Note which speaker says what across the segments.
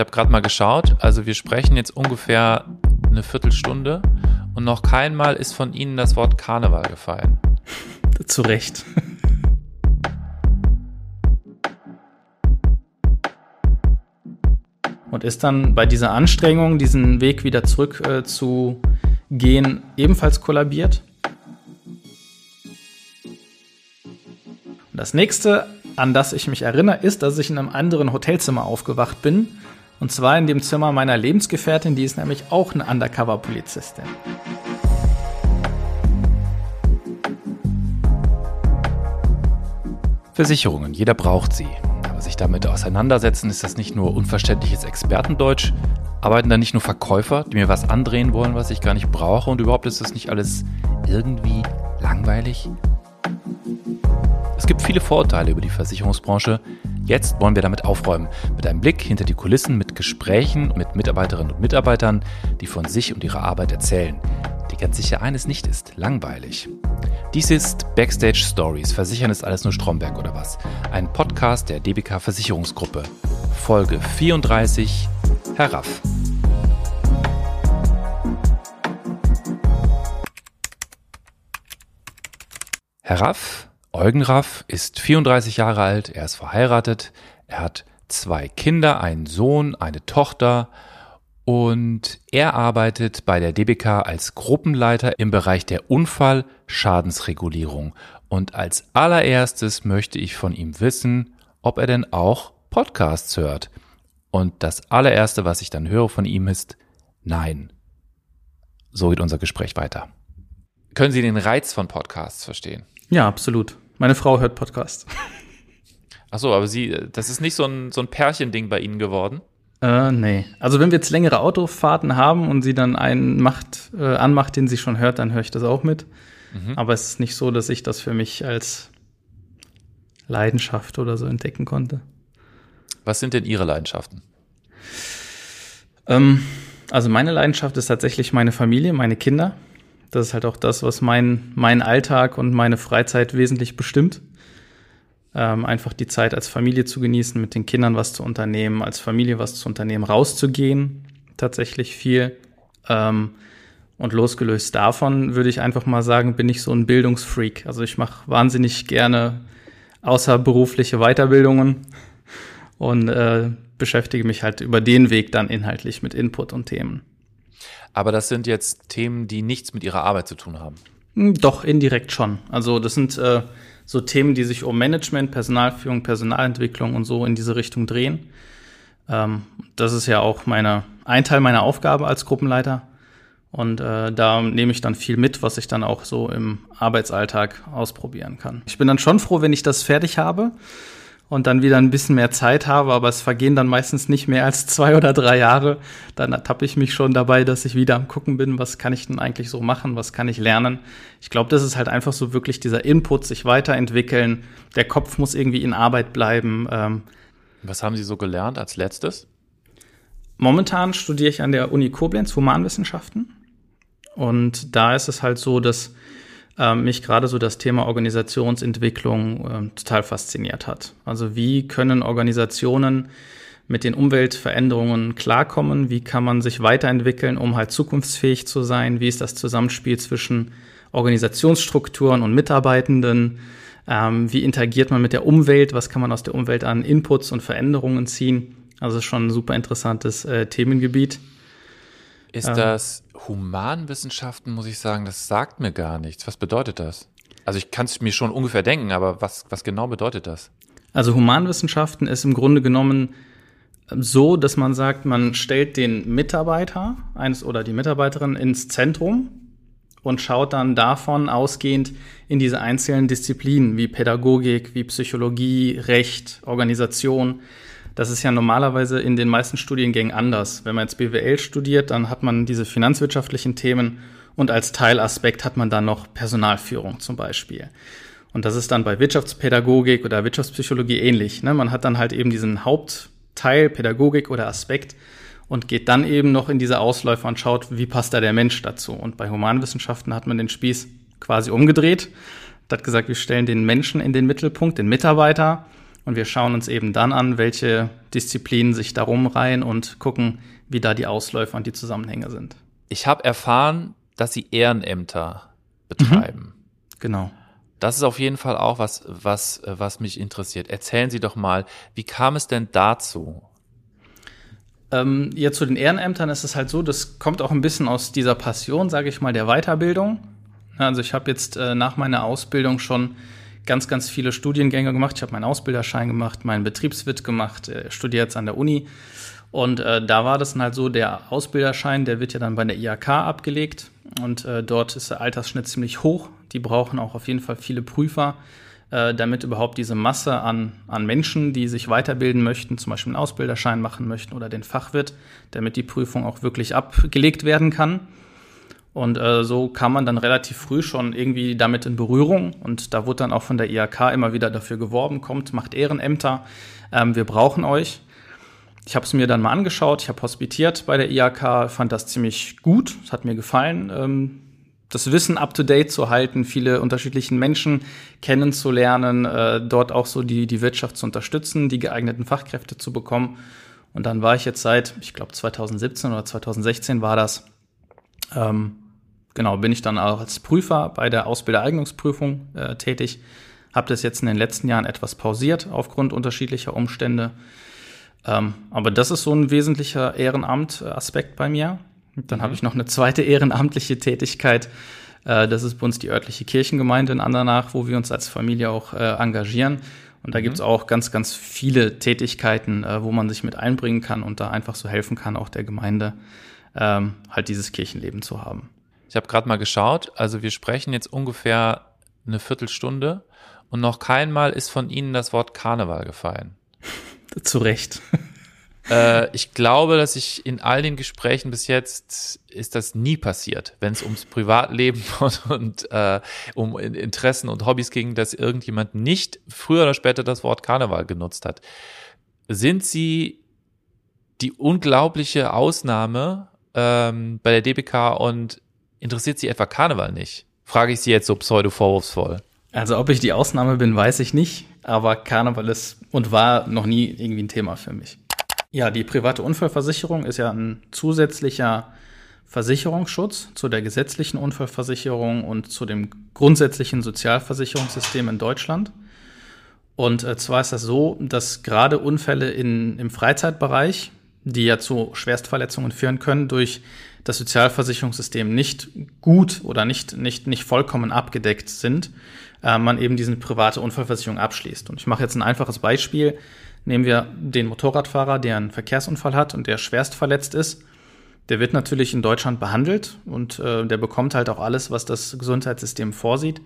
Speaker 1: habe gerade mal geschaut. Also wir sprechen jetzt ungefähr eine Viertelstunde und noch keinmal ist von Ihnen das Wort Karneval gefallen.
Speaker 2: Zu Recht. Und ist dann bei dieser Anstrengung, diesen Weg wieder zurück äh, zu gehen, ebenfalls kollabiert. Und das nächste, an das ich mich erinnere, ist, dass ich in einem anderen Hotelzimmer aufgewacht bin. Und zwar in dem Zimmer meiner Lebensgefährtin, die ist nämlich auch eine Undercover-Polizistin.
Speaker 1: Versicherungen, jeder braucht sie. Aber sich damit auseinandersetzen, ist das nicht nur unverständliches Expertendeutsch, arbeiten da nicht nur Verkäufer, die mir was andrehen wollen, was ich gar nicht brauche und überhaupt ist das nicht alles irgendwie langweilig? Es gibt viele Vorurteile über die Versicherungsbranche. Jetzt wollen wir damit aufräumen. Mit einem Blick hinter die Kulissen, mit Gesprächen mit Mitarbeiterinnen und Mitarbeitern, die von sich und ihrer Arbeit erzählen. Die ganz sicher eines nicht ist, langweilig. Dies ist Backstage Stories. Versichern ist alles nur Stromberg oder was? Ein Podcast der DBK Versicherungsgruppe. Folge 34 Herr Raff. Herr Raff, Eugen Raff, ist 34 Jahre alt, er ist verheiratet, er hat zwei Kinder, einen Sohn, eine Tochter und er arbeitet bei der DBK als Gruppenleiter im Bereich der Unfallschadensregulierung. Und als allererstes möchte ich von ihm wissen, ob er denn auch Podcasts hört. Und das allererste, was ich dann höre von ihm, ist Nein. So geht unser Gespräch weiter. Können Sie den Reiz von Podcasts verstehen?
Speaker 2: Ja, absolut. Meine Frau hört Podcasts.
Speaker 1: Ach so, aber Sie, das ist nicht so ein, so ein Pärchending bei Ihnen geworden?
Speaker 2: Äh, nee. Also wenn wir jetzt längere Autofahrten haben und sie dann einen macht, äh, anmacht, den sie schon hört, dann höre ich das auch mit. Mhm. Aber es ist nicht so, dass ich das für mich als Leidenschaft oder so entdecken konnte.
Speaker 1: Was sind denn Ihre Leidenschaften?
Speaker 2: Ähm, also meine Leidenschaft ist tatsächlich meine Familie, meine Kinder. Das ist halt auch das, was mein, mein Alltag und meine Freizeit wesentlich bestimmt. Ähm, einfach die Zeit als Familie zu genießen, mit den Kindern was zu unternehmen, als Familie was zu unternehmen, rauszugehen, tatsächlich viel. Ähm, und losgelöst davon würde ich einfach mal sagen, bin ich so ein Bildungsfreak. Also ich mache wahnsinnig gerne außerberufliche Weiterbildungen und äh, beschäftige mich halt über den Weg dann inhaltlich mit Input und Themen.
Speaker 1: Aber das sind jetzt Themen, die nichts mit Ihrer Arbeit zu tun haben.
Speaker 2: Hm, doch, indirekt schon. Also das sind äh, so Themen, die sich um Management, Personalführung, Personalentwicklung und so in diese Richtung drehen. Ähm, das ist ja auch meine, ein Teil meiner Aufgabe als Gruppenleiter. Und äh, da nehme ich dann viel mit, was ich dann auch so im Arbeitsalltag ausprobieren kann. Ich bin dann schon froh, wenn ich das fertig habe und dann wieder ein bisschen mehr Zeit habe, aber es vergehen dann meistens nicht mehr als zwei oder drei Jahre. Dann ertappe ich mich schon dabei, dass ich wieder am Gucken bin, was kann ich denn eigentlich so machen, was kann ich lernen. Ich glaube, das ist halt einfach so wirklich dieser Input, sich weiterentwickeln. Der Kopf muss irgendwie in Arbeit bleiben. Ähm,
Speaker 1: was haben Sie so gelernt als letztes?
Speaker 2: Momentan studiere ich an der Uni Koblenz Humanwissenschaften. Und da ist es halt so, dass mich gerade so das Thema Organisationsentwicklung äh, total fasziniert hat. Also wie können Organisationen mit den Umweltveränderungen klarkommen? Wie kann man sich weiterentwickeln, um halt zukunftsfähig zu sein? Wie ist das Zusammenspiel zwischen Organisationsstrukturen und Mitarbeitenden? Ähm, wie interagiert man mit der Umwelt? Was kann man aus der Umwelt an Inputs und Veränderungen ziehen? Also schon ein super interessantes äh, Themengebiet.
Speaker 1: Ist ähm, das Humanwissenschaften, muss ich sagen, das sagt mir gar nichts. Was bedeutet das? Also ich kann es mir schon ungefähr denken, aber was, was genau bedeutet das?
Speaker 2: Also Humanwissenschaften ist im Grunde genommen ähm, so, dass man sagt, man stellt den Mitarbeiter eines oder die Mitarbeiterin ins Zentrum und schaut dann davon ausgehend in diese einzelnen Disziplinen wie Pädagogik, wie Psychologie, Recht, Organisation das ist ja normalerweise in den meisten Studiengängen anders. Wenn man jetzt BWL studiert, dann hat man diese finanzwirtschaftlichen Themen und als Teilaspekt hat man dann noch Personalführung zum Beispiel. Und das ist dann bei Wirtschaftspädagogik oder Wirtschaftspsychologie ähnlich. Ne? Man hat dann halt eben diesen Hauptteil Pädagogik oder Aspekt und geht dann eben noch in diese Ausläufer und schaut, wie passt da der Mensch dazu. Und bei Humanwissenschaften hat man den Spieß quasi umgedreht, hat gesagt, wir stellen den Menschen in den Mittelpunkt, den Mitarbeiter Und wir schauen uns eben dann an, welche Disziplinen sich darum reihen und gucken, wie da die Ausläufer und die Zusammenhänge sind.
Speaker 1: Ich habe erfahren, dass Sie Ehrenämter betreiben. Mhm.
Speaker 2: Genau.
Speaker 1: Das ist auf jeden Fall auch was, was, was mich interessiert. Erzählen Sie doch mal, wie kam es denn dazu?
Speaker 2: Ähm, ja, zu den Ehrenämtern ist es halt so, das kommt auch ein bisschen aus dieser Passion, sage ich mal, der Weiterbildung. Also ich habe jetzt äh, nach meiner Ausbildung schon ganz, ganz viele Studiengänge gemacht. Ich habe meinen Ausbilderschein gemacht, meinen Betriebswirt gemacht, äh, studiere jetzt an der Uni. Und äh, da war das dann halt so, der Ausbilderschein, der wird ja dann bei der IHK abgelegt. Und äh, dort ist der Altersschnitt ziemlich hoch. Die brauchen auch auf jeden Fall viele Prüfer, äh, damit überhaupt diese Masse an, an Menschen, die sich weiterbilden möchten, zum Beispiel einen Ausbilderschein machen möchten oder den Fachwirt, damit die Prüfung auch wirklich abgelegt werden kann. Und äh, so kam man dann relativ früh schon irgendwie damit in Berührung. Und da wurde dann auch von der IHK immer wieder dafür geworben, kommt, macht Ehrenämter, ähm, wir brauchen euch. Ich habe es mir dann mal angeschaut, ich habe hospitiert bei der IHK, fand das ziemlich gut, es hat mir gefallen, ähm, das Wissen up-to-date zu halten, viele unterschiedlichen Menschen kennenzulernen, äh, dort auch so die, die Wirtschaft zu unterstützen, die geeigneten Fachkräfte zu bekommen. Und dann war ich jetzt seit, ich glaube 2017 oder 2016 war das, ähm, genau, bin ich dann auch als Prüfer bei der Ausbildereignungsprüfung äh, tätig. Habe das jetzt in den letzten Jahren etwas pausiert aufgrund unterschiedlicher Umstände. Ähm, aber das ist so ein wesentlicher Ehrenamt-Aspekt bei mir. Dann mhm. habe ich noch eine zweite ehrenamtliche Tätigkeit. Äh, das ist bei uns die örtliche Kirchengemeinde in Andernach, wo wir uns als Familie auch äh, engagieren. Und da mhm. gibt es auch ganz, ganz viele Tätigkeiten, äh, wo man sich mit einbringen kann und da einfach so helfen kann, auch der Gemeinde ähm, halt dieses Kirchenleben zu haben.
Speaker 1: Ich habe gerade mal geschaut, also wir sprechen jetzt ungefähr eine Viertelstunde und noch keinmal ist von Ihnen das Wort Karneval gefallen.
Speaker 2: Zu Recht.
Speaker 1: äh, ich glaube, dass ich in all den Gesprächen bis jetzt ist das nie passiert, wenn es ums Privatleben und, und äh, um Interessen und Hobbys ging, dass irgendjemand nicht früher oder später das Wort Karneval genutzt hat. Sind Sie die unglaubliche Ausnahme ähm, bei der DBK und interessiert Sie etwa Karneval nicht? Frage ich Sie jetzt so pseudo-vorwurfsvoll.
Speaker 2: Also ob ich die Ausnahme bin, weiß ich nicht, aber Karneval ist und war noch nie irgendwie ein Thema für mich. Ja, die private Unfallversicherung ist ja ein zusätzlicher Versicherungsschutz zu der gesetzlichen Unfallversicherung und zu dem grundsätzlichen Sozialversicherungssystem in Deutschland. Und äh, zwar ist das so, dass gerade Unfälle in, im Freizeitbereich, die ja zu Schwerstverletzungen führen können, durch das Sozialversicherungssystem nicht gut oder nicht, nicht, nicht vollkommen abgedeckt sind, äh, man eben diese private Unfallversicherung abschließt. Und ich mache jetzt ein einfaches Beispiel. Nehmen wir den Motorradfahrer, der einen Verkehrsunfall hat und der schwerst verletzt ist. Der wird natürlich in Deutschland behandelt und äh, der bekommt halt auch alles, was das Gesundheitssystem vorsieht.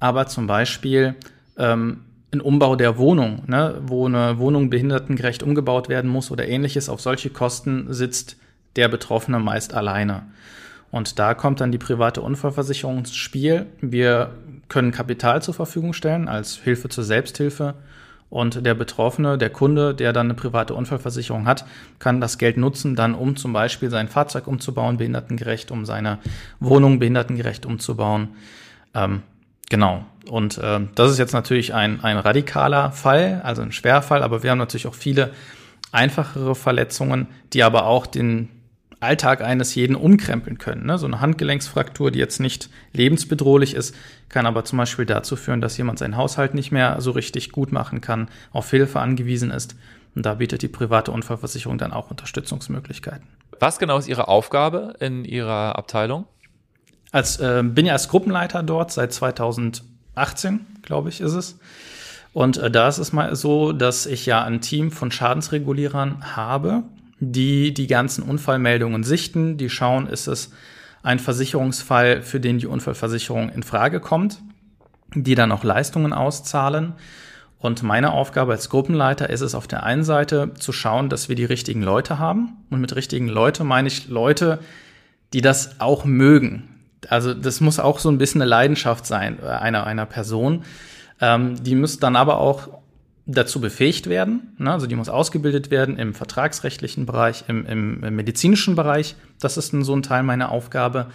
Speaker 2: Aber zum Beispiel ähm, ein Umbau der Wohnung, ne, wo eine Wohnung behindertengerecht umgebaut werden muss oder ähnliches, auf solche Kosten sitzt der Betroffene meist alleine. Und da kommt dann die private Unfallversicherung ins Spiel. Wir können Kapital zur Verfügung stellen als Hilfe zur Selbsthilfe. Und der Betroffene, der Kunde, der dann eine private Unfallversicherung hat, kann das Geld nutzen, dann um zum Beispiel sein Fahrzeug umzubauen, behindertengerecht, um seine Wohnung behindertengerecht umzubauen. Ähm, genau. Und äh, das ist jetzt natürlich ein, ein radikaler Fall, also ein Schwerfall, aber wir haben natürlich auch viele einfachere Verletzungen, die aber auch den Alltag eines jeden umkrempeln können. Ne? So eine Handgelenksfraktur, die jetzt nicht lebensbedrohlich ist, kann aber zum Beispiel dazu führen, dass jemand seinen Haushalt nicht mehr so richtig gut machen kann, auf Hilfe angewiesen ist. Und da bietet die private Unfallversicherung dann auch Unterstützungsmöglichkeiten.
Speaker 1: Was genau ist Ihre Aufgabe in Ihrer Abteilung?
Speaker 2: Als, äh, bin ja als Gruppenleiter dort seit 2018, glaube ich, ist es. Und äh, da ist es mal so, dass ich ja ein Team von Schadensregulierern habe, die die ganzen Unfallmeldungen sichten, die schauen, ist es ein Versicherungsfall, für den die Unfallversicherung in Frage kommt, die dann auch Leistungen auszahlen. Und meine Aufgabe als Gruppenleiter ist es auf der einen Seite zu schauen, dass wir die richtigen Leute haben. Und mit richtigen Leute meine ich Leute, die das auch mögen. Also das muss auch so ein bisschen eine Leidenschaft sein äh, einer, einer Person. Ähm, die müssen dann aber auch dazu befähigt werden. Ne? Also die muss ausgebildet werden im vertragsrechtlichen Bereich, im, im, im medizinischen Bereich. Das ist so ein Teil meiner Aufgabe.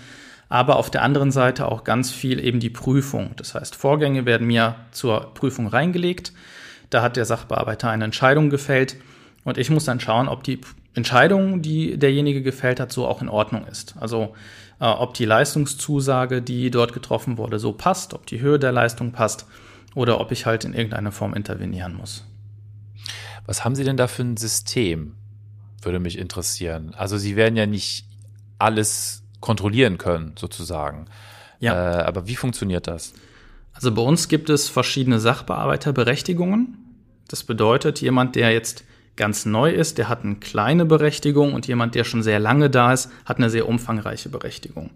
Speaker 2: Aber auf der anderen Seite auch ganz viel eben die Prüfung. Das heißt, Vorgänge werden mir zur Prüfung reingelegt. Da hat der Sachbearbeiter eine Entscheidung gefällt und ich muss dann schauen, ob die Entscheidung, die derjenige gefällt hat, so auch in Ordnung ist. Also äh, ob die Leistungszusage, die dort getroffen wurde, so passt, ob die Höhe der Leistung passt oder ob ich halt in irgendeiner Form intervenieren muss.
Speaker 1: Was haben Sie denn da für ein System? Würde mich interessieren. Also Sie werden ja nicht alles kontrollieren können, sozusagen. Ja. Äh, aber wie funktioniert das?
Speaker 2: Also bei uns gibt es verschiedene Sachbearbeiterberechtigungen. Das bedeutet, jemand, der jetzt ganz neu ist, der hat eine kleine Berechtigung und jemand, der schon sehr lange da ist, hat eine sehr umfangreiche Berechtigung.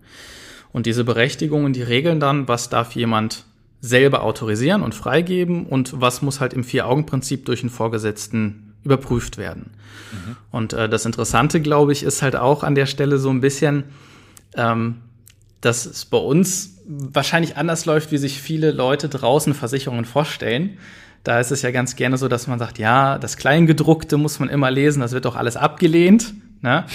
Speaker 2: Und diese Berechtigungen, die regeln dann, was darf jemand selber autorisieren und freigeben und was muss halt im Vier-Augen-Prinzip durch den Vorgesetzten überprüft werden. Mhm. Und äh, das Interessante, glaube ich, ist halt auch an der Stelle so ein bisschen, ähm, dass es bei uns wahrscheinlich anders läuft, wie sich viele Leute draußen Versicherungen vorstellen. Da ist es ja ganz gerne so, dass man sagt, ja, das Kleingedruckte muss man immer lesen, das wird doch alles abgelehnt. Ne?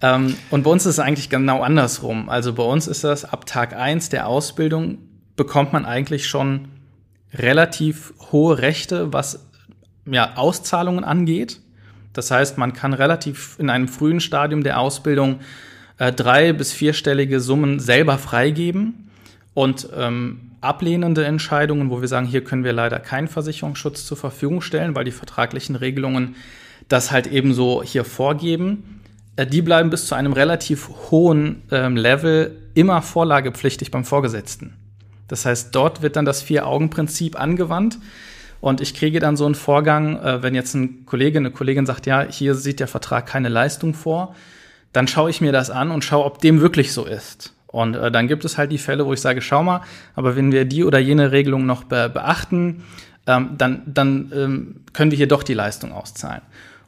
Speaker 2: ähm, und bei uns ist es eigentlich genau andersrum. Also bei uns ist das ab Tag eins der Ausbildung bekommt man eigentlich schon relativ hohe Rechte, was ja, Auszahlungen angeht. Das heißt, man kann relativ in einem frühen Stadium der Ausbildung äh, drei- bis vierstellige Summen selber freigeben und ähm, ablehnende Entscheidungen, wo wir sagen, hier können wir leider keinen Versicherungsschutz zur Verfügung stellen, weil die vertraglichen Regelungen das halt eben so hier vorgeben. Äh, die bleiben bis zu einem relativ hohen ähm, Level immer vorlagepflichtig beim Vorgesetzten. Das heißt, dort wird dann das Vier-Augen-Prinzip angewandt. Und ich kriege dann so einen Vorgang, äh, wenn jetzt ein Kollege, eine Kollegin sagt, ja, hier sieht der Vertrag keine Leistung vor, dann schaue ich mir das an und schaue, ob dem wirklich so ist. Und äh, dann gibt es halt die Fälle, wo ich sage, schau mal, aber wenn wir die oder jene Regelung noch be beachten, ähm, dann, dann ähm, können wir hier doch die Leistung auszahlen.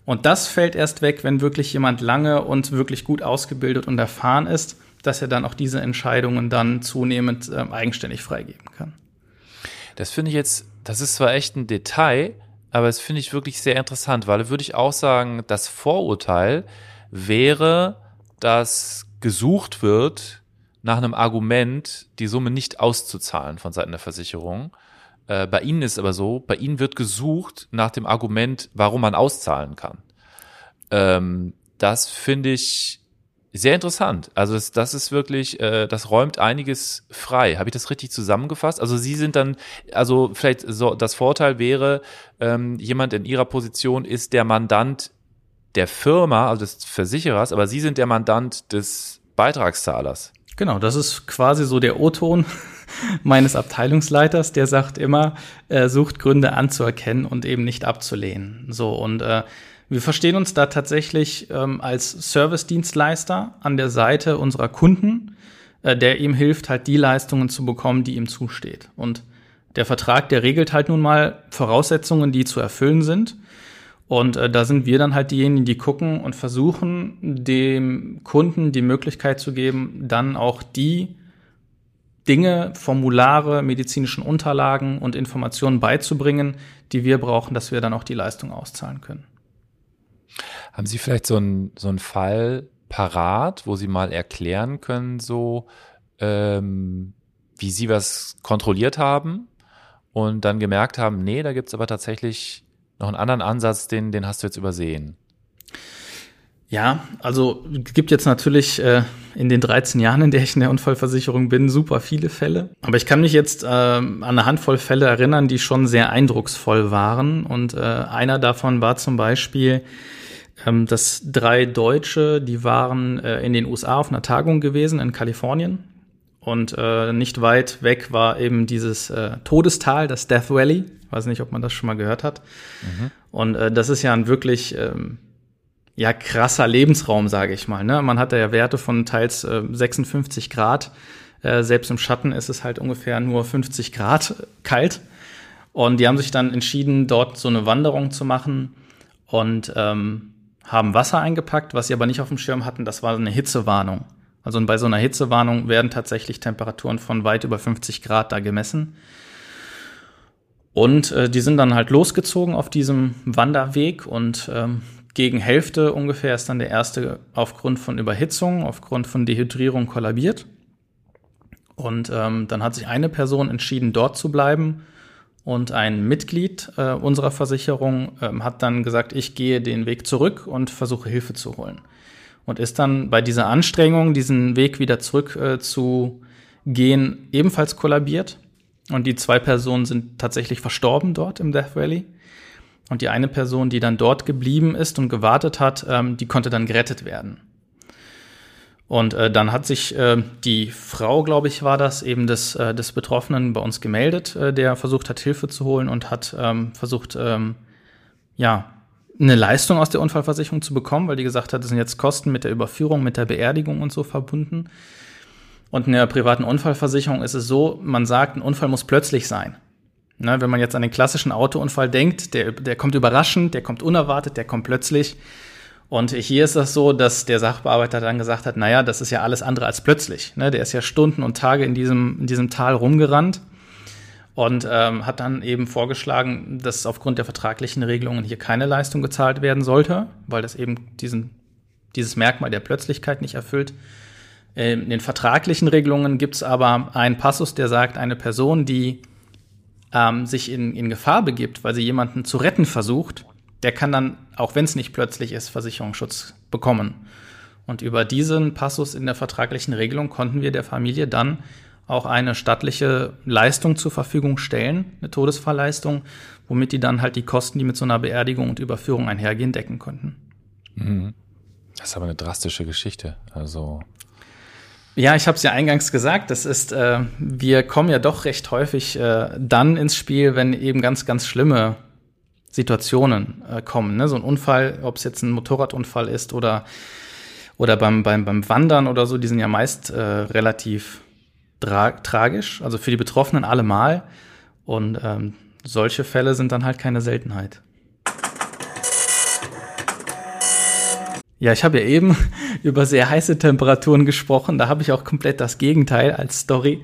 Speaker 2: Und das fällt erst weg, wenn wirklich jemand lange und wirklich gut ausgebildet und erfahren ist dass er dann auch diese Entscheidungen dann zunehmend äh, eigenständig freigeben kann.
Speaker 1: Das finde ich jetzt, das ist zwar echt ein Detail, aber das finde ich wirklich sehr interessant, weil würde ich auch sagen, das Vorurteil wäre, dass gesucht wird, nach einem Argument die Summe nicht auszuzahlen von Seiten der Versicherung. Äh, bei Ihnen ist aber so, bei Ihnen wird gesucht nach dem Argument, warum man auszahlen kann. Ähm, das finde ich sehr interessant. Also das, das ist wirklich, äh, das räumt einiges frei. Habe ich das richtig zusammengefasst? Also Sie sind dann, also vielleicht so, das Vorteil wäre, ähm, jemand in Ihrer Position ist der Mandant der Firma, also des Versicherers, aber Sie sind der Mandant des Beitragszahlers.
Speaker 2: Genau, das ist quasi so der O-Ton meines Abteilungsleiters, der sagt immer, äh, sucht Gründe anzuerkennen und eben nicht abzulehnen. So und äh, wir verstehen uns da tatsächlich ähm, als Service-Dienstleister an der Seite unserer Kunden, äh, der ihm hilft, halt die Leistungen zu bekommen, die ihm zusteht. Und der Vertrag, der regelt halt nun mal Voraussetzungen, die zu erfüllen sind. Und äh, da sind wir dann halt diejenigen, die gucken und versuchen, dem Kunden die Möglichkeit zu geben, dann auch die Dinge, Formulare, medizinischen Unterlagen und Informationen beizubringen, die wir brauchen, dass wir dann auch die Leistung auszahlen können.
Speaker 1: Haben Sie vielleicht so einen so einen Fall parat, wo Sie mal erklären können, so ähm, wie Sie was kontrolliert haben und dann gemerkt haben, nee, da gibt's aber tatsächlich noch einen anderen Ansatz, den, den hast du jetzt übersehen?
Speaker 2: Ja, also gibt jetzt natürlich äh, in den 13 Jahren, in der ich in der Unfallversicherung bin, super viele Fälle. Aber ich kann mich jetzt äh, an eine Handvoll Fälle erinnern, die schon sehr eindrucksvoll waren. Und äh, einer davon war zum Beispiel ähm, dass drei Deutsche, die waren äh, in den USA auf einer Tagung gewesen in Kalifornien. Und äh, nicht weit weg war eben dieses äh, Todestal, das Death Valley. Ich weiß nicht, ob man das schon mal gehört hat. Mhm. Und äh, das ist ja ein wirklich ähm, ja krasser Lebensraum, sage ich mal. Ne? Man hat da ja Werte von teils äh, 56 Grad. Äh, selbst im Schatten ist es halt ungefähr nur 50 Grad kalt. Und die haben sich dann entschieden, dort so eine Wanderung zu machen. Und ähm, haben Wasser eingepackt, was sie aber nicht auf dem Schirm hatten, das war eine Hitzewarnung. Also bei so einer Hitzewarnung werden tatsächlich Temperaturen von weit über 50 Grad da gemessen. Und äh, die sind dann halt losgezogen auf diesem Wanderweg und ähm, gegen Hälfte ungefähr ist dann der erste aufgrund von Überhitzung, aufgrund von Dehydrierung kollabiert. Und ähm, dann hat sich eine Person entschieden, dort zu bleiben Und ein Mitglied äh, unserer Versicherung ähm, hat dann gesagt, ich gehe den Weg zurück und versuche Hilfe zu holen. Und ist dann bei dieser Anstrengung, diesen Weg wieder zurück äh, zu gehen, ebenfalls kollabiert. Und die zwei Personen sind tatsächlich verstorben dort im Death Valley. Und die eine Person, die dann dort geblieben ist und gewartet hat, ähm, die konnte dann gerettet werden. Und äh, dann hat sich äh, die Frau, glaube ich, war das, eben des, äh, des Betroffenen bei uns gemeldet, äh, der versucht hat, Hilfe zu holen und hat ähm, versucht, ähm, ja, eine Leistung aus der Unfallversicherung zu bekommen, weil die gesagt hat, es sind jetzt Kosten mit der Überführung, mit der Beerdigung und so verbunden. Und in der privaten Unfallversicherung ist es so, man sagt, ein Unfall muss plötzlich sein. Ne, wenn man jetzt an den klassischen Autounfall denkt, der, der kommt überraschend, der kommt unerwartet, der kommt plötzlich. Und hier ist das so, dass der Sachbearbeiter dann gesagt hat, naja, das ist ja alles andere als plötzlich. Ne? Der ist ja Stunden und Tage in diesem, in diesem Tal rumgerannt und ähm, hat dann eben vorgeschlagen, dass aufgrund der vertraglichen Regelungen hier keine Leistung gezahlt werden sollte, weil das eben diesen, dieses Merkmal der Plötzlichkeit nicht erfüllt. In den vertraglichen Regelungen gibt es aber einen Passus, der sagt, eine Person, die ähm, sich in, in Gefahr begibt, weil sie jemanden zu retten versucht, der kann dann, auch wenn es nicht plötzlich ist, Versicherungsschutz bekommen. Und über diesen Passus in der vertraglichen Regelung konnten wir der Familie dann auch eine stattliche Leistung zur Verfügung stellen, eine Todesfallleistung, womit die dann halt die Kosten, die mit so einer Beerdigung und Überführung einhergehen, decken konnten.
Speaker 1: Mhm. Das ist aber eine drastische Geschichte. Also
Speaker 2: ja, ich habe es ja eingangs gesagt, das ist, äh, wir kommen ja doch recht häufig äh, dann ins Spiel, wenn eben ganz, ganz schlimme Situationen äh, kommen. Ne? So ein Unfall, ob es jetzt ein Motorradunfall ist oder, oder beim, beim, beim Wandern oder so, die sind ja meist äh, relativ tra tragisch, also für die Betroffenen allemal. Und ähm, solche Fälle sind dann halt keine Seltenheit. Ja, ich habe ja eben über sehr heiße Temperaturen gesprochen. Da habe ich auch komplett das Gegenteil als Story.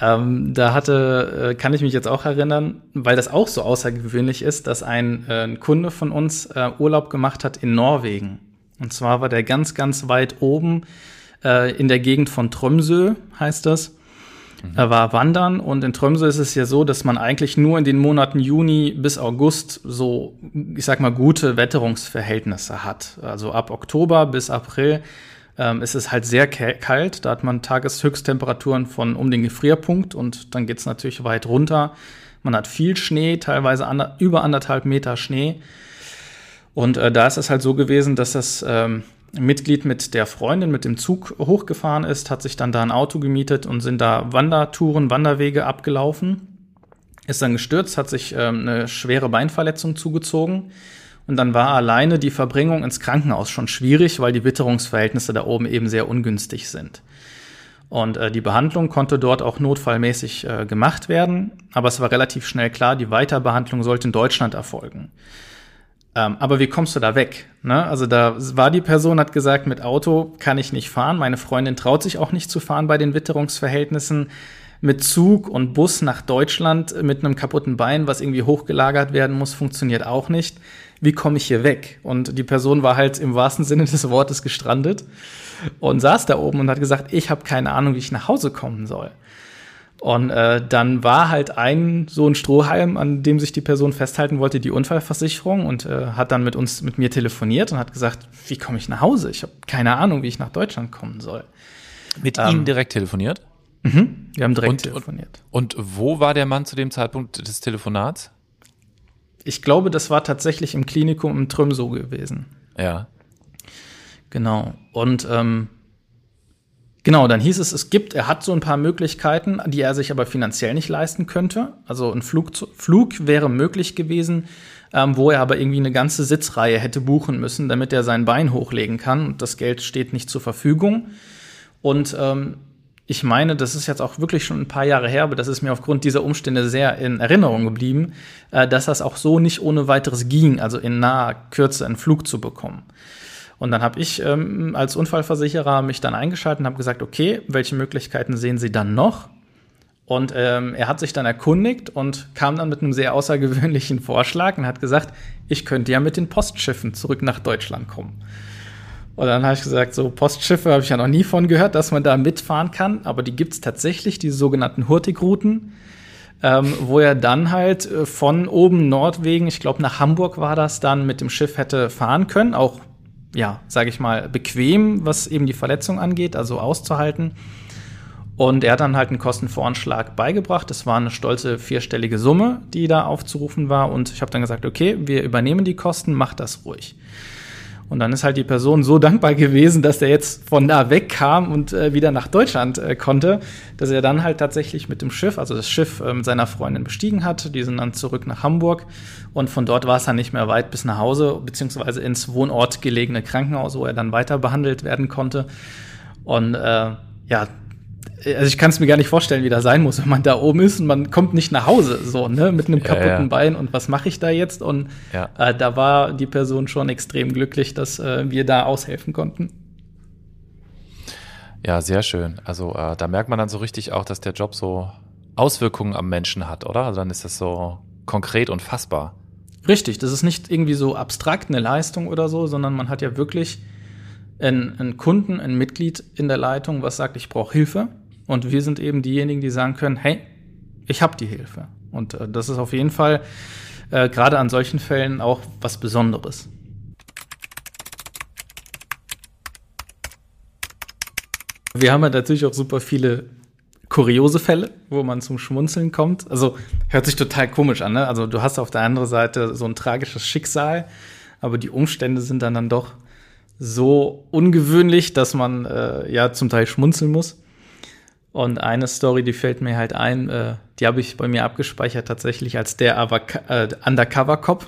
Speaker 2: Ähm, da hatte, äh, kann ich mich jetzt auch erinnern, weil das auch so außergewöhnlich ist, dass ein, äh, ein Kunde von uns äh, Urlaub gemacht hat in Norwegen. Und zwar war der ganz, ganz weit oben äh, in der Gegend von Tromsø, heißt das. Mhm. Er war wandern und in Tromsø ist es ja so, dass man eigentlich nur in den Monaten Juni bis August so, ich sag mal, gute Wetterungsverhältnisse hat. Also ab Oktober bis April ähm, es ist halt sehr kalt. Da hat man Tageshöchsttemperaturen von um den Gefrierpunkt und dann geht es natürlich weit runter. Man hat viel Schnee, teilweise ander über anderthalb Meter Schnee. Und äh, da ist es halt so gewesen, dass das ähm, Mitglied mit der Freundin mit dem Zug hochgefahren ist, hat sich dann da ein Auto gemietet und sind da Wandertouren, Wanderwege abgelaufen. Ist dann gestürzt, hat sich ähm, eine schwere Beinverletzung zugezogen und dann war alleine die Verbringung ins Krankenhaus schon schwierig, weil die Witterungsverhältnisse da oben eben sehr ungünstig sind. Und äh, die Behandlung konnte dort auch notfallmäßig äh, gemacht werden, aber es war relativ schnell klar, die Weiterbehandlung sollte in Deutschland erfolgen. Ähm, aber wie kommst du da weg? Ne? Also da war die Person, hat gesagt, mit Auto kann ich nicht fahren. Meine Freundin traut sich auch nicht zu fahren bei den Witterungsverhältnissen mit Zug und Bus nach Deutschland mit einem kaputten Bein, was irgendwie hochgelagert werden muss, funktioniert auch nicht. Wie komme ich hier weg? Und die Person war halt im wahrsten Sinne des Wortes gestrandet und saß da oben und hat gesagt, ich habe keine Ahnung, wie ich nach Hause kommen soll. Und äh, dann war halt ein so ein Strohhalm, an dem sich die Person festhalten wollte, die Unfallversicherung und äh, hat dann mit uns, mit mir telefoniert und hat gesagt, wie komme ich nach Hause? Ich habe keine Ahnung, wie ich nach Deutschland kommen soll.
Speaker 1: Mit ähm, ihm direkt telefoniert?
Speaker 2: Mhm, wir haben direkt
Speaker 1: und,
Speaker 2: telefoniert.
Speaker 1: Und, und wo war der Mann zu dem Zeitpunkt des Telefonats?
Speaker 2: Ich glaube, das war tatsächlich im Klinikum im Trümso gewesen.
Speaker 1: Ja.
Speaker 2: Genau. Und ähm, genau, dann hieß es, es gibt, er hat so ein paar Möglichkeiten, die er sich aber finanziell nicht leisten könnte. Also ein Flug, Flug wäre möglich gewesen, ähm, wo er aber irgendwie eine ganze Sitzreihe hätte buchen müssen, damit er sein Bein hochlegen kann. Und das Geld steht nicht zur Verfügung. Und ähm, ich meine, das ist jetzt auch wirklich schon ein paar Jahre her, aber das ist mir aufgrund dieser Umstände sehr in Erinnerung geblieben, äh, dass das auch so nicht ohne weiteres ging, also in naher Kürze einen Flug zu bekommen. Und dann habe ich ähm, als Unfallversicherer mich dann eingeschaltet und habe gesagt, okay, welche Möglichkeiten sehen Sie dann noch? Und ähm, er hat sich dann erkundigt und kam dann mit einem sehr außergewöhnlichen Vorschlag und hat gesagt, ich könnte ja mit den Postschiffen zurück nach Deutschland kommen. Und dann habe ich gesagt, so Postschiffe habe ich ja noch nie von gehört, dass man da mitfahren kann, aber die gibt es tatsächlich, die sogenannten Hurtigruten. ähm, wo er dann halt äh, von oben Nordwegen, ich glaube nach Hamburg war das dann, mit dem Schiff hätte fahren können. Auch, ja, sage ich mal, bequem, was eben die Verletzung angeht, also auszuhalten. Und er hat dann halt einen Kostenvoranschlag beigebracht. Das war eine stolze vierstellige Summe, die da aufzurufen war. Und ich habe dann gesagt, okay, wir übernehmen die Kosten, mach das ruhig. Und dann ist halt die Person so dankbar gewesen, dass er jetzt von da wegkam und äh, wieder nach Deutschland äh, konnte, dass er dann halt tatsächlich mit dem Schiff, also das Schiff äh, mit seiner Freundin bestiegen hat. Die sind dann zurück nach Hamburg und von dort war es dann nicht mehr weit bis nach Hause, beziehungsweise ins Wohnort gelegene Krankenhaus, wo er dann weiter behandelt werden konnte. Und äh, ja, also ich kann es mir gar nicht vorstellen, wie das sein muss, wenn man da oben ist und man kommt nicht nach Hause, so, ne, mit einem kaputten ja, ja. Bein und was mache ich da jetzt? Und ja. äh, da war die Person schon extrem glücklich, dass äh, wir da aushelfen konnten.
Speaker 1: Ja, sehr schön. Also äh, da merkt man dann so richtig auch, dass der Job so Auswirkungen am Menschen hat, oder? Also dann ist das so konkret und fassbar.
Speaker 2: Richtig, das ist nicht irgendwie so abstrakt eine Leistung oder so, sondern man hat ja wirklich einen, einen Kunden, ein Mitglied in der Leitung, was sagt, ich brauche Hilfe und wir sind eben diejenigen, die sagen können, hey, ich habe die Hilfe. Und äh, das ist auf jeden Fall äh, gerade an solchen Fällen auch was Besonderes. Wir haben ja natürlich auch super viele kuriose Fälle, wo man zum Schmunzeln kommt. Also hört sich total komisch an. Ne? Also du hast auf der anderen Seite so ein tragisches Schicksal, aber die Umstände sind dann dann doch so ungewöhnlich, dass man äh, ja zum Teil schmunzeln muss. Und eine Story, die fällt mir halt ein, äh, die habe ich bei mir abgespeichert tatsächlich als der äh, Undercover-Cop.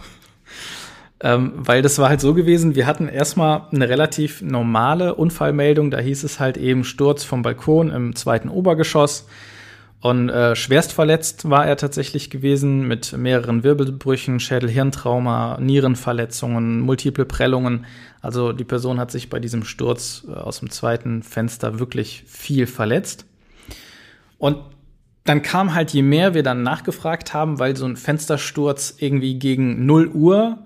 Speaker 2: ähm, weil das war halt so gewesen, wir hatten erstmal eine relativ normale Unfallmeldung, da hieß es halt eben Sturz vom Balkon im zweiten Obergeschoss. Und äh, schwerst verletzt war er tatsächlich gewesen mit mehreren Wirbelbrüchen, Schädel-Hirntrauma, Nierenverletzungen, multiple Prellungen. Also die Person hat sich bei diesem Sturz äh, aus dem zweiten Fenster wirklich viel verletzt. Und dann kam halt, je mehr wir dann nachgefragt haben, weil so ein Fenstersturz irgendwie gegen 0 Uhr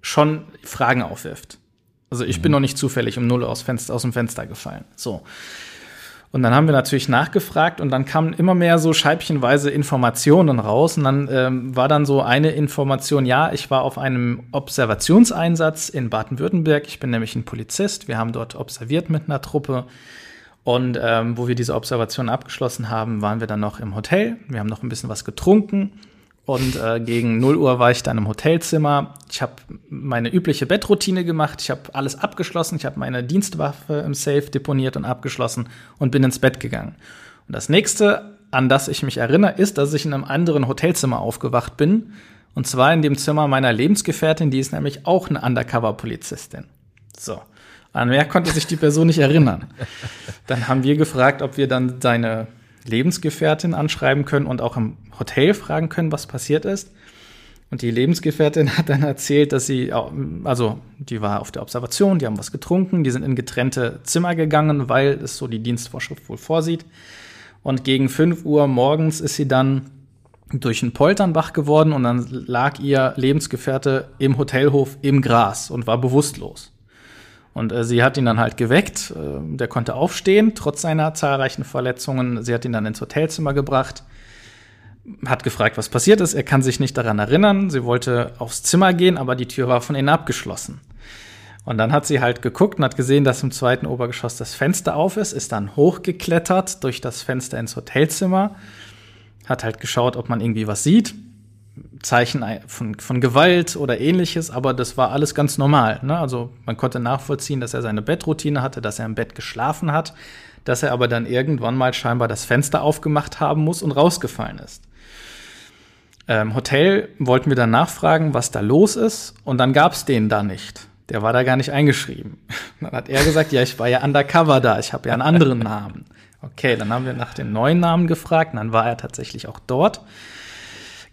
Speaker 2: schon Fragen aufwirft. Also ich mhm. bin noch nicht zufällig um 0 Uhr aus, Fenster, aus dem Fenster gefallen. So. Und dann haben wir natürlich nachgefragt und dann kamen immer mehr so scheibchenweise Informationen raus. Und dann ähm, war dann so eine Information, ja, ich war auf einem Observationseinsatz in Baden-Württemberg. Ich bin nämlich ein Polizist. Wir haben dort observiert mit einer Truppe. Und ähm, wo wir diese Observation abgeschlossen haben, waren wir dann noch im Hotel. Wir haben noch ein bisschen was getrunken. Und äh, gegen 0 Uhr war ich dann im Hotelzimmer. Ich habe meine übliche Bettroutine gemacht. Ich habe alles abgeschlossen. Ich habe meine Dienstwaffe im Safe deponiert und abgeschlossen und bin ins Bett gegangen. Und das nächste, an das ich mich erinnere, ist, dass ich in einem anderen Hotelzimmer aufgewacht bin. Und zwar in dem Zimmer meiner Lebensgefährtin, die ist nämlich auch eine Undercover-Polizistin. So. An mehr konnte sich die Person nicht erinnern. Dann haben wir gefragt, ob wir dann seine Lebensgefährtin anschreiben können und auch im Hotel fragen können, was passiert ist. Und die Lebensgefährtin hat dann erzählt, dass sie, also die war auf der Observation, die haben was getrunken, die sind in getrennte Zimmer gegangen, weil es so die Dienstvorschrift wohl vorsieht. Und gegen 5 Uhr morgens ist sie dann durch einen Poltern wach geworden und dann lag ihr Lebensgefährte im Hotelhof im Gras und war bewusstlos. Und äh, sie hat ihn dann halt geweckt. Äh, der konnte aufstehen, trotz seiner zahlreichen Verletzungen. Sie hat ihn dann ins Hotelzimmer gebracht, hat gefragt, was passiert ist. Er kann sich nicht daran erinnern. Sie wollte aufs Zimmer gehen, aber die Tür war von innen abgeschlossen. Und dann hat sie halt geguckt und hat gesehen, dass im zweiten Obergeschoss das Fenster auf ist, ist dann hochgeklettert durch das Fenster ins Hotelzimmer, hat halt geschaut, ob man irgendwie was sieht, Zeichen von, von Gewalt oder ähnliches, aber das war alles ganz normal. Ne? Also man konnte nachvollziehen, dass er seine Bettroutine hatte, dass er im Bett geschlafen hat, dass er aber dann irgendwann mal scheinbar das Fenster aufgemacht haben muss und rausgefallen ist. Ähm, Hotel wollten wir dann nachfragen, was da los ist, und dann gab es den da nicht. Der war da gar nicht eingeschrieben. Dann hat er gesagt, ja, ich war ja undercover da, ich habe ja einen anderen Namen. Okay, dann haben wir nach dem neuen Namen gefragt, und dann war er tatsächlich auch dort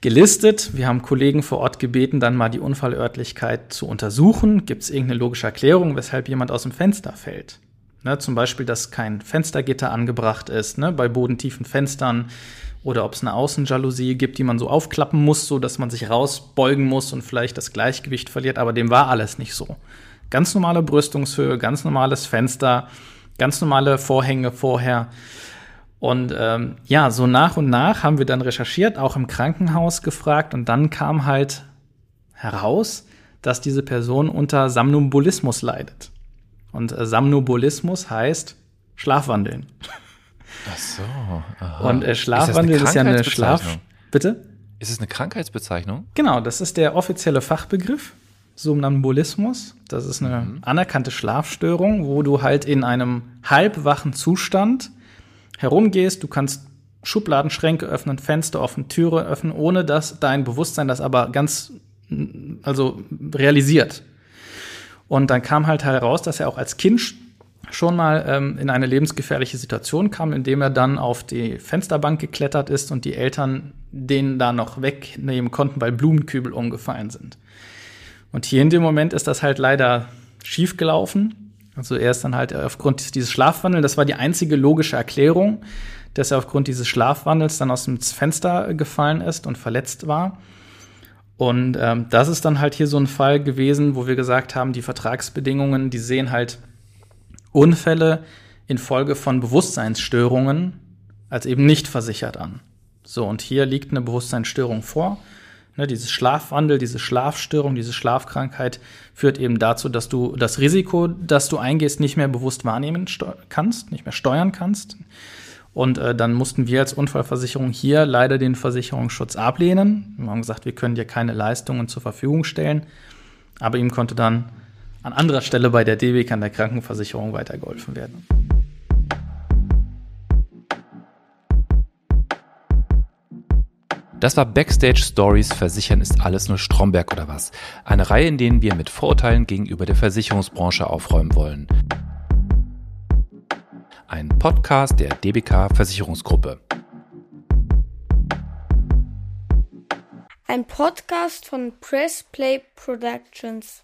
Speaker 2: gelistet. Wir haben Kollegen vor Ort gebeten, dann mal die Unfallörtlichkeit zu untersuchen. Gibt es irgendeine logische Erklärung, weshalb jemand aus dem Fenster fällt? Ne, zum Beispiel, dass kein Fenstergitter angebracht ist, ne, bei bodentiefen Fenstern oder ob es eine Außenjalousie gibt, die man so aufklappen muss, so dass man sich rausbeugen muss und vielleicht das Gleichgewicht verliert. Aber dem war alles nicht so. Ganz normale Brüstungshöhe, ganz normales Fenster, ganz normale Vorhänge vorher. Und ähm, ja, so nach und nach haben wir dann recherchiert, auch im Krankenhaus gefragt und dann kam halt heraus, dass diese Person unter Samnumbulismus leidet. Und äh, Samnumbulismus heißt Schlafwandeln.
Speaker 1: Ach so. Aha.
Speaker 2: Und äh, Schlafwandeln ist, ist ja eine Schlaf. Bitte?
Speaker 1: Ist es eine Krankheitsbezeichnung?
Speaker 2: Genau, das ist der offizielle Fachbegriff. Somnambulismus. Das ist eine mhm. anerkannte Schlafstörung, wo du halt in einem halbwachen Zustand herumgehst. Du kannst Schubladenschränke öffnen, Fenster offen, Türe öffnen, ohne dass dein Bewusstsein das aber ganz, also realisiert. Und dann kam halt heraus, dass er auch als Kind schon mal ähm, in eine lebensgefährliche Situation kam, indem er dann auf die Fensterbank geklettert ist und die Eltern den da noch wegnehmen konnten, weil Blumenkübel umgefallen sind. Und hier in dem Moment ist das halt leider schief gelaufen. Also er ist dann halt aufgrund dieses Schlafwandels, das war die einzige logische Erklärung, dass er aufgrund dieses Schlafwandels dann aus dem Fenster gefallen ist und verletzt war. Und ähm, das ist dann halt hier so ein Fall gewesen, wo wir gesagt haben, die Vertragsbedingungen, die sehen halt Unfälle infolge von Bewusstseinsstörungen als eben nicht versichert an. So, und hier liegt eine Bewusstseinsstörung vor. Ne, dieses Schlafwandel, diese Schlafstörung, diese Schlafkrankheit führt eben dazu, dass du das Risiko, das du eingehst, nicht mehr bewusst wahrnehmen kannst, nicht mehr steuern kannst. Und äh, dann mussten wir als Unfallversicherung hier leider den Versicherungsschutz ablehnen. Wir haben gesagt, wir können dir keine Leistungen zur Verfügung stellen. Aber ihm konnte dann an anderer Stelle bei der DWK an der Krankenversicherung weitergeholfen werden.
Speaker 1: Das war Backstage Stories Versichern ist alles nur Stromberg oder was? Eine Reihe, in denen wir mit Vorurteilen gegenüber der Versicherungsbranche aufräumen wollen. Ein Podcast der DBK Versicherungsgruppe.
Speaker 3: Ein Podcast von Press Play Productions.